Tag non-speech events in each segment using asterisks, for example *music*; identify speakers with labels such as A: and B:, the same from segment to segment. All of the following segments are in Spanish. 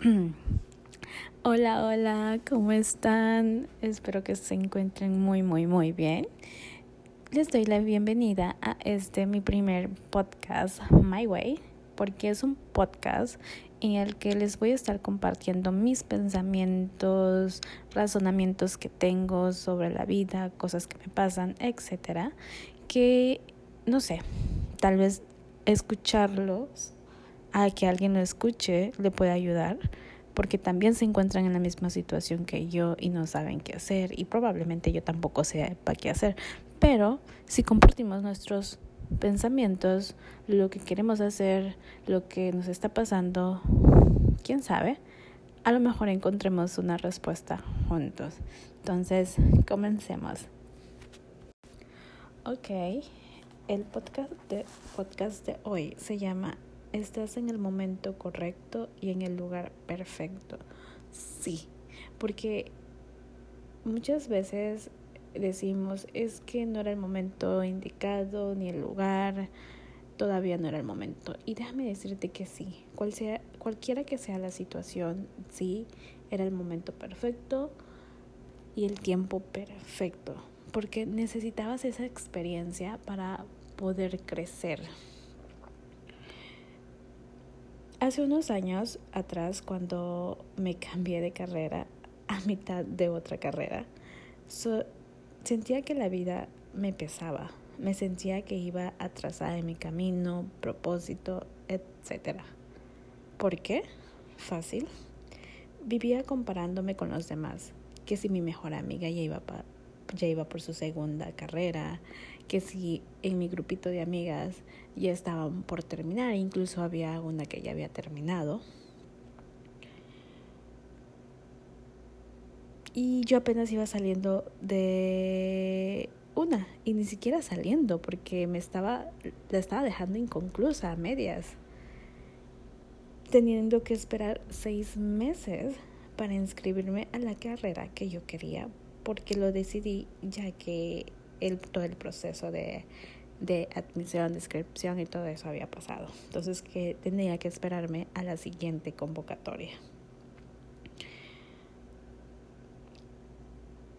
A: *clears throat* Hola, hola, ¿cómo están? Espero que se encuentren muy, muy, muy bien. Les doy la bienvenida a este mi primer podcast, My Way, porque es un podcast en el que les voy a estar compartiendo mis pensamientos, razonamientos que tengo sobre la vida, cosas que me pasan, etcétera, que no sé, tal vez escucharlos a que alguien lo escuche le puede ayudar porque también se encuentran en la misma situación que yo y no saben qué hacer y probablemente yo tampoco sepa qué hacer. Pero si compartimos nuestros pensamientos, lo que queremos hacer, lo que nos está pasando, quién sabe, a lo mejor encontremos una respuesta juntos. Entonces, comencemos. Ok, el podcast de, podcast de hoy se llama estás en el momento correcto y en el lugar perfecto. Sí, porque muchas veces decimos es que no era el momento indicado ni el lugar, todavía no era el momento. Y déjame decirte que sí, cual sea, cualquiera que sea la situación, sí, era el momento perfecto y el tiempo perfecto, porque necesitabas esa experiencia para poder crecer. Hace unos años atrás, cuando me cambié de carrera a mitad de otra carrera, sentía que la vida me pesaba, me sentía que iba atrasada en mi camino, propósito, etc. ¿Por qué? Fácil. Vivía comparándome con los demás, que si mi mejor amiga ya iba, ya iba por su segunda carrera, que si en mi grupito de amigas ya estaban por terminar, incluso había una que ya había terminado. Y yo apenas iba saliendo de una, y ni siquiera saliendo, porque me estaba, la estaba dejando inconclusa, a medias, teniendo que esperar seis meses para inscribirme a la carrera que yo quería, porque lo decidí ya que el, todo el proceso de, de admisión, descripción y todo eso había pasado. Entonces que tenía que esperarme a la siguiente convocatoria.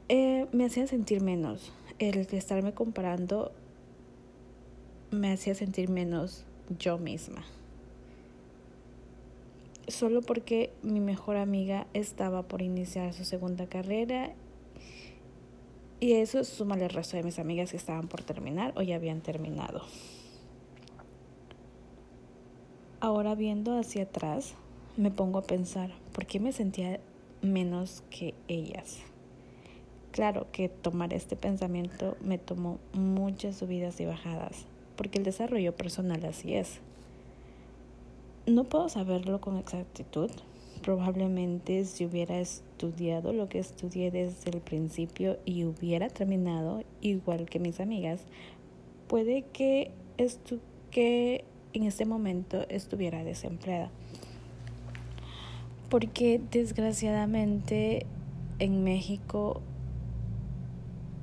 A: Eh, me hacía sentir menos. El estarme comparando me hacía sentir menos yo misma. Solo porque mi mejor amiga estaba por iniciar su segunda carrera y eso suma el resto de mis amigas que estaban por terminar o ya habían terminado. Ahora viendo hacia atrás, me pongo a pensar, ¿por qué me sentía menos que ellas? Claro que tomar este pensamiento me tomó muchas subidas y bajadas, porque el desarrollo personal así es. No puedo saberlo con exactitud, probablemente si hubiera estudiado lo que estudié desde el principio y hubiera terminado igual que mis amigas, puede que, que en este momento estuviera desempleada. Porque desgraciadamente en México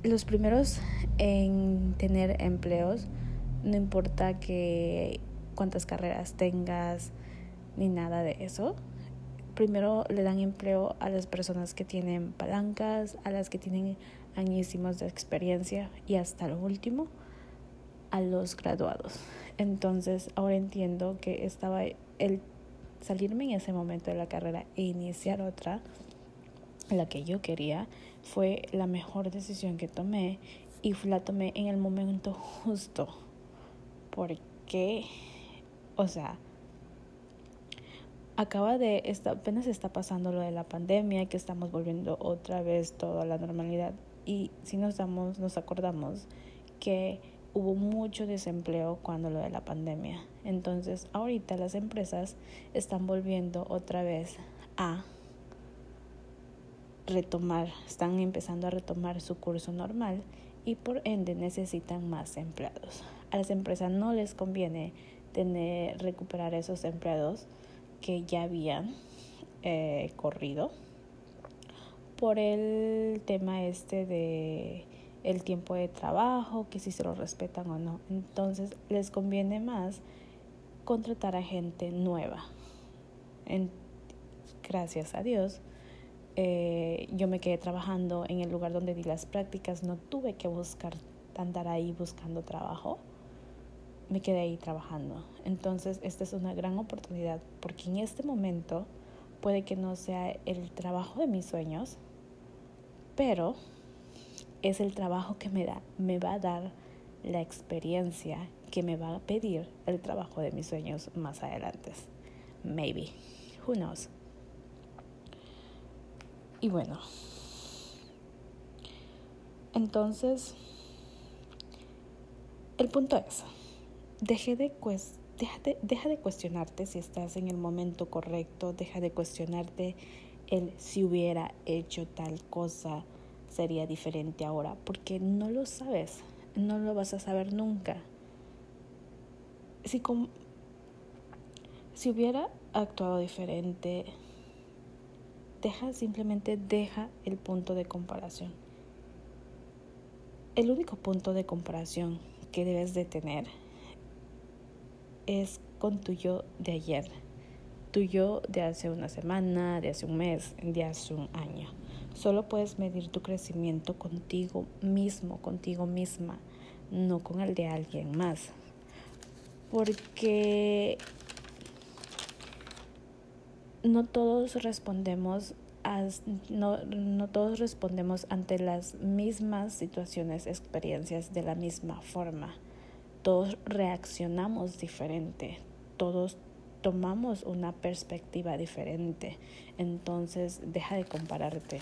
A: los primeros en tener empleos, no importa que cuántas carreras tengas ni nada de eso, primero le dan empleo a las personas que tienen palancas, a las que tienen añísimos de experiencia y hasta lo último a los graduados. Entonces ahora entiendo que estaba el salirme en ese momento de la carrera e iniciar otra, la que yo quería, fue la mejor decisión que tomé y la tomé en el momento justo. Porque, o sea, acaba de, está, apenas está pasando lo de la pandemia, que estamos volviendo otra vez todo a la normalidad. Y si nos damos, nos acordamos que hubo mucho desempleo cuando lo de la pandemia. Entonces, ahorita las empresas están volviendo otra vez a retomar, están empezando a retomar su curso normal y por ende necesitan más empleados. A las empresas no les conviene tener recuperar esos empleados que ya habían eh, corrido por el tema este de el tiempo de trabajo, que si se lo respetan o no. Entonces les conviene más contratar a gente nueva, gracias a Dios, eh, yo me quedé trabajando en el lugar donde di las prácticas, no tuve que buscar, andar ahí buscando trabajo, me quedé ahí trabajando. Entonces, esta es una gran oportunidad porque en este momento puede que no sea el trabajo de mis sueños, pero es el trabajo que me da, me va a dar la experiencia que me va a pedir el trabajo de mis sueños más adelante. Maybe. Who knows? Y bueno. Entonces, el punto es, deje de, deja de cuestionarte si estás en el momento correcto, deja de cuestionarte el si hubiera hecho tal cosa sería diferente ahora, porque no lo sabes, no lo vas a saber nunca. Si, si hubiera actuado diferente, deja, simplemente deja el punto de comparación. El único punto de comparación que debes de tener es con tu yo de ayer, tu yo de hace una semana, de hace un mes, de hace un año. Solo puedes medir tu crecimiento contigo mismo, contigo misma, no con el de alguien más. Porque no todos respondemos no, no todos respondemos ante las mismas situaciones, experiencias de la misma forma. Todos reaccionamos diferente, todos tomamos una perspectiva diferente. Entonces, deja de compararte.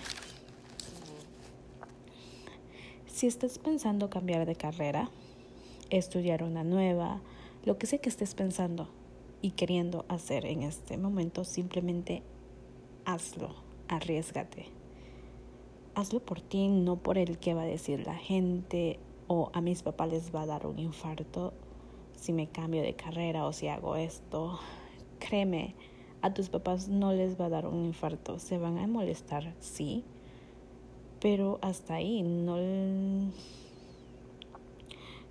A: Si estás pensando cambiar de carrera, estudiar una nueva, lo que sé que estés pensando y queriendo hacer en este momento, simplemente hazlo, arriesgate. Hazlo por ti, no por el que va a decir la gente o a mis papás les va a dar un infarto si me cambio de carrera o si hago esto créeme, a tus papás no les va a dar un infarto, se van a molestar, sí, pero hasta ahí no,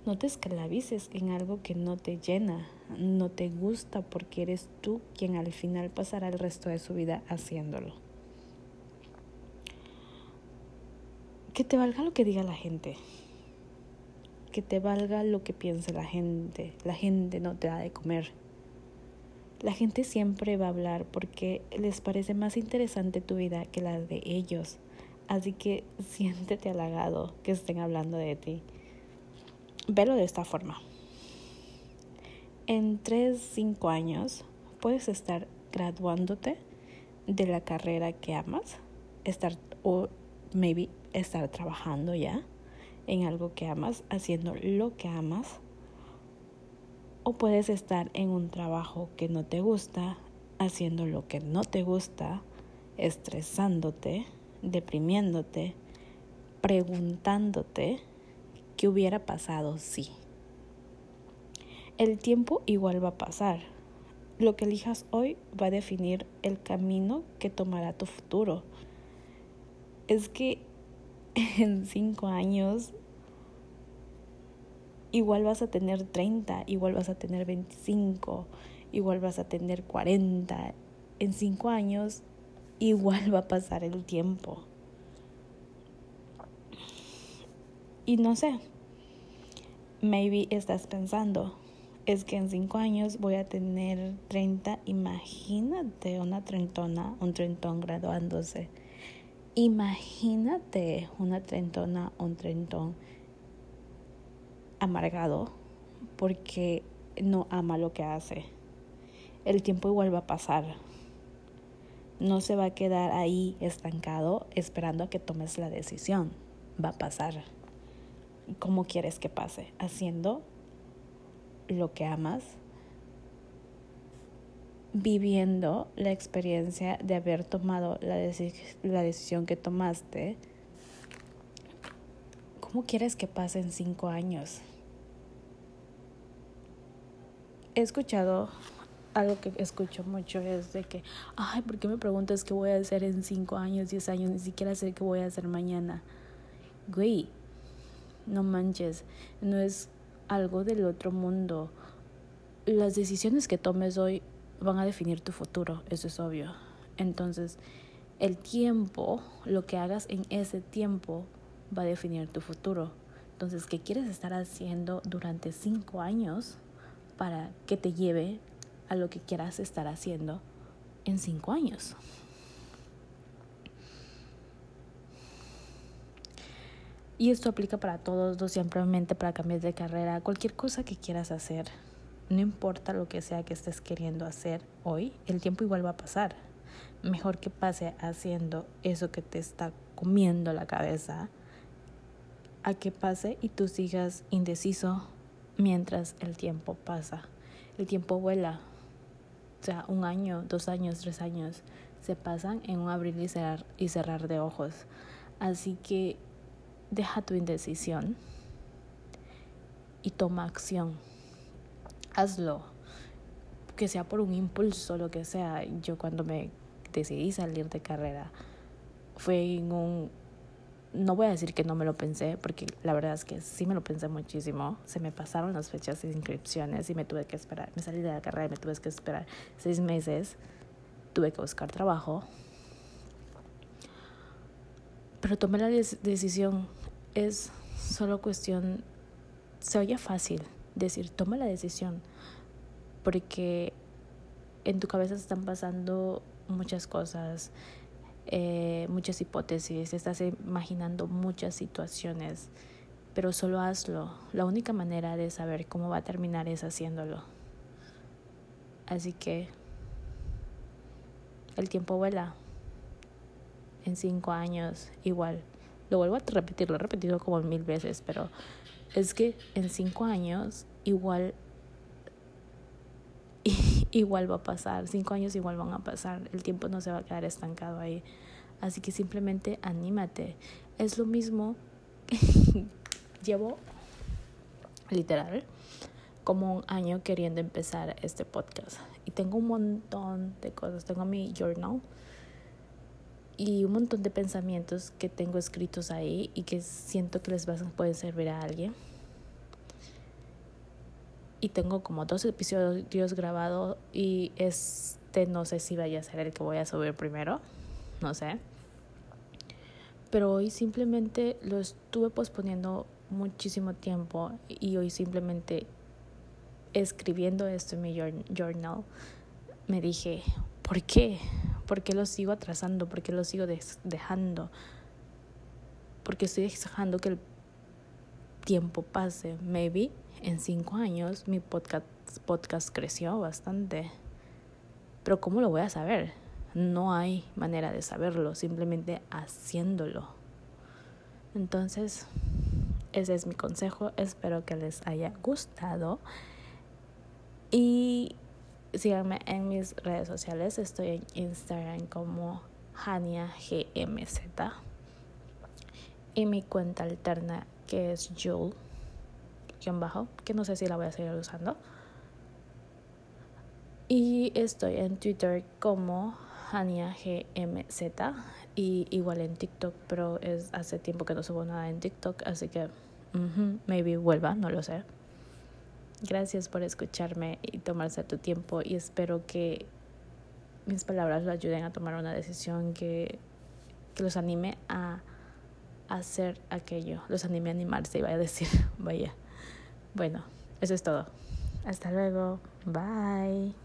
A: no te esclavices en algo que no te llena, no te gusta porque eres tú quien al final pasará el resto de su vida haciéndolo. Que te valga lo que diga la gente. Que te valga lo que piense la gente. La gente no te da de comer la gente siempre va a hablar porque les parece más interesante tu vida que la de ellos. Así que *laughs* siéntete halagado que estén hablando de ti. Velo de esta forma. En 3, 5 años puedes estar graduándote de la carrera que amas, estar o maybe estar trabajando ya en algo que amas, haciendo lo que amas o puedes estar en un trabajo que no te gusta, haciendo lo que no te gusta, estresándote, deprimiéndote, preguntándote qué hubiera pasado si. El tiempo igual va a pasar. Lo que elijas hoy va a definir el camino que tomará tu futuro. Es que *laughs* en cinco años igual vas a tener 30, igual vas a tener 25, igual vas a tener 40. En 5 años igual va a pasar el tiempo. Y no sé, maybe estás pensando, es que en 5 años voy a tener 30, imagínate una trentona, un trentón graduándose. Imagínate una trentona, un trentón amargado porque no ama lo que hace. El tiempo igual va a pasar. No se va a quedar ahí estancado esperando a que tomes la decisión. Va a pasar. ¿Cómo quieres que pase? Haciendo lo que amas, viviendo la experiencia de haber tomado la, la decisión que tomaste ¿Cómo quieres que pasen cinco años? He escuchado algo que escucho mucho es de que, ay, ¿por qué me preguntas qué voy a hacer en cinco años, diez años? Ni siquiera sé qué voy a hacer mañana. Güey, no manches, no es algo del otro mundo. Las decisiones que tomes hoy van a definir tu futuro, eso es obvio. Entonces, el tiempo, lo que hagas en ese tiempo, va a definir tu futuro. Entonces, ¿qué quieres estar haciendo durante cinco años para que te lleve a lo que quieras estar haciendo en cinco años? Y esto aplica para todos, no simplemente para cambiar de carrera, cualquier cosa que quieras hacer. No importa lo que sea que estés queriendo hacer hoy, el tiempo igual va a pasar. Mejor que pase haciendo eso que te está comiendo la cabeza a que pase y tú sigas indeciso mientras el tiempo pasa. El tiempo vuela. O sea, un año, dos años, tres años se pasan en un abrir y cerrar, y cerrar de ojos. Así que deja tu indecisión y toma acción. Hazlo, que sea por un impulso, lo que sea. Yo cuando me decidí salir de carrera fue en un... No voy a decir que no me lo pensé, porque la verdad es que sí me lo pensé muchísimo. Se me pasaron las fechas de inscripciones y me tuve que esperar. Me salí de la carrera y me tuve que esperar seis meses. Tuve que buscar trabajo. Pero tomé la decisión es solo cuestión, se oye fácil decir, toma la decisión, porque en tu cabeza están pasando muchas cosas, eh, muchas hipótesis, estás imaginando muchas situaciones, pero solo hazlo. La única manera de saber cómo va a terminar es haciéndolo. Así que el tiempo vuela. En cinco años, igual. Lo vuelvo a repetir, lo he repetido como mil veces, pero es que en cinco años igual igual va a pasar, cinco años igual van a pasar, el tiempo no se va a quedar estancado ahí. Así que simplemente anímate. Es lo mismo, *laughs* llevo literal como un año queriendo empezar este podcast y tengo un montón de cosas, tengo mi journal y un montón de pensamientos que tengo escritos ahí y que siento que les pueden servir a alguien. Y tengo como dos episodios grabados y este no sé si vaya a ser el que voy a subir primero, no sé. Pero hoy simplemente lo estuve posponiendo muchísimo tiempo y hoy simplemente escribiendo esto en mi journal me dije, ¿por qué? ¿Por qué lo sigo atrasando? ¿Por qué lo sigo dejando? Porque estoy dejando que el tiempo pase. Maybe en cinco años mi podcast, podcast creció bastante. Pero ¿cómo lo voy a saber? No hay manera de saberlo, simplemente haciéndolo. Entonces, ese es mi consejo. Espero que les haya gustado. Y síganme en mis redes sociales. Estoy en Instagram como Hania GMZ. Y mi cuenta alterna que es Joel, bajo, que no sé si la voy a seguir usando. Y estoy en Twitter como Hania GMZ y igual en TikTok, pero es hace tiempo que no subo nada en TikTok, así que maybe vuelva, no lo sé. Gracias por escucharme y tomarse tu tiempo y espero que mis palabras lo ayuden a tomar una decisión que, que los anime a hacer aquello, los anime a animarse, iba a decir, *laughs* vaya. Bueno, eso es todo. Hasta luego. Bye.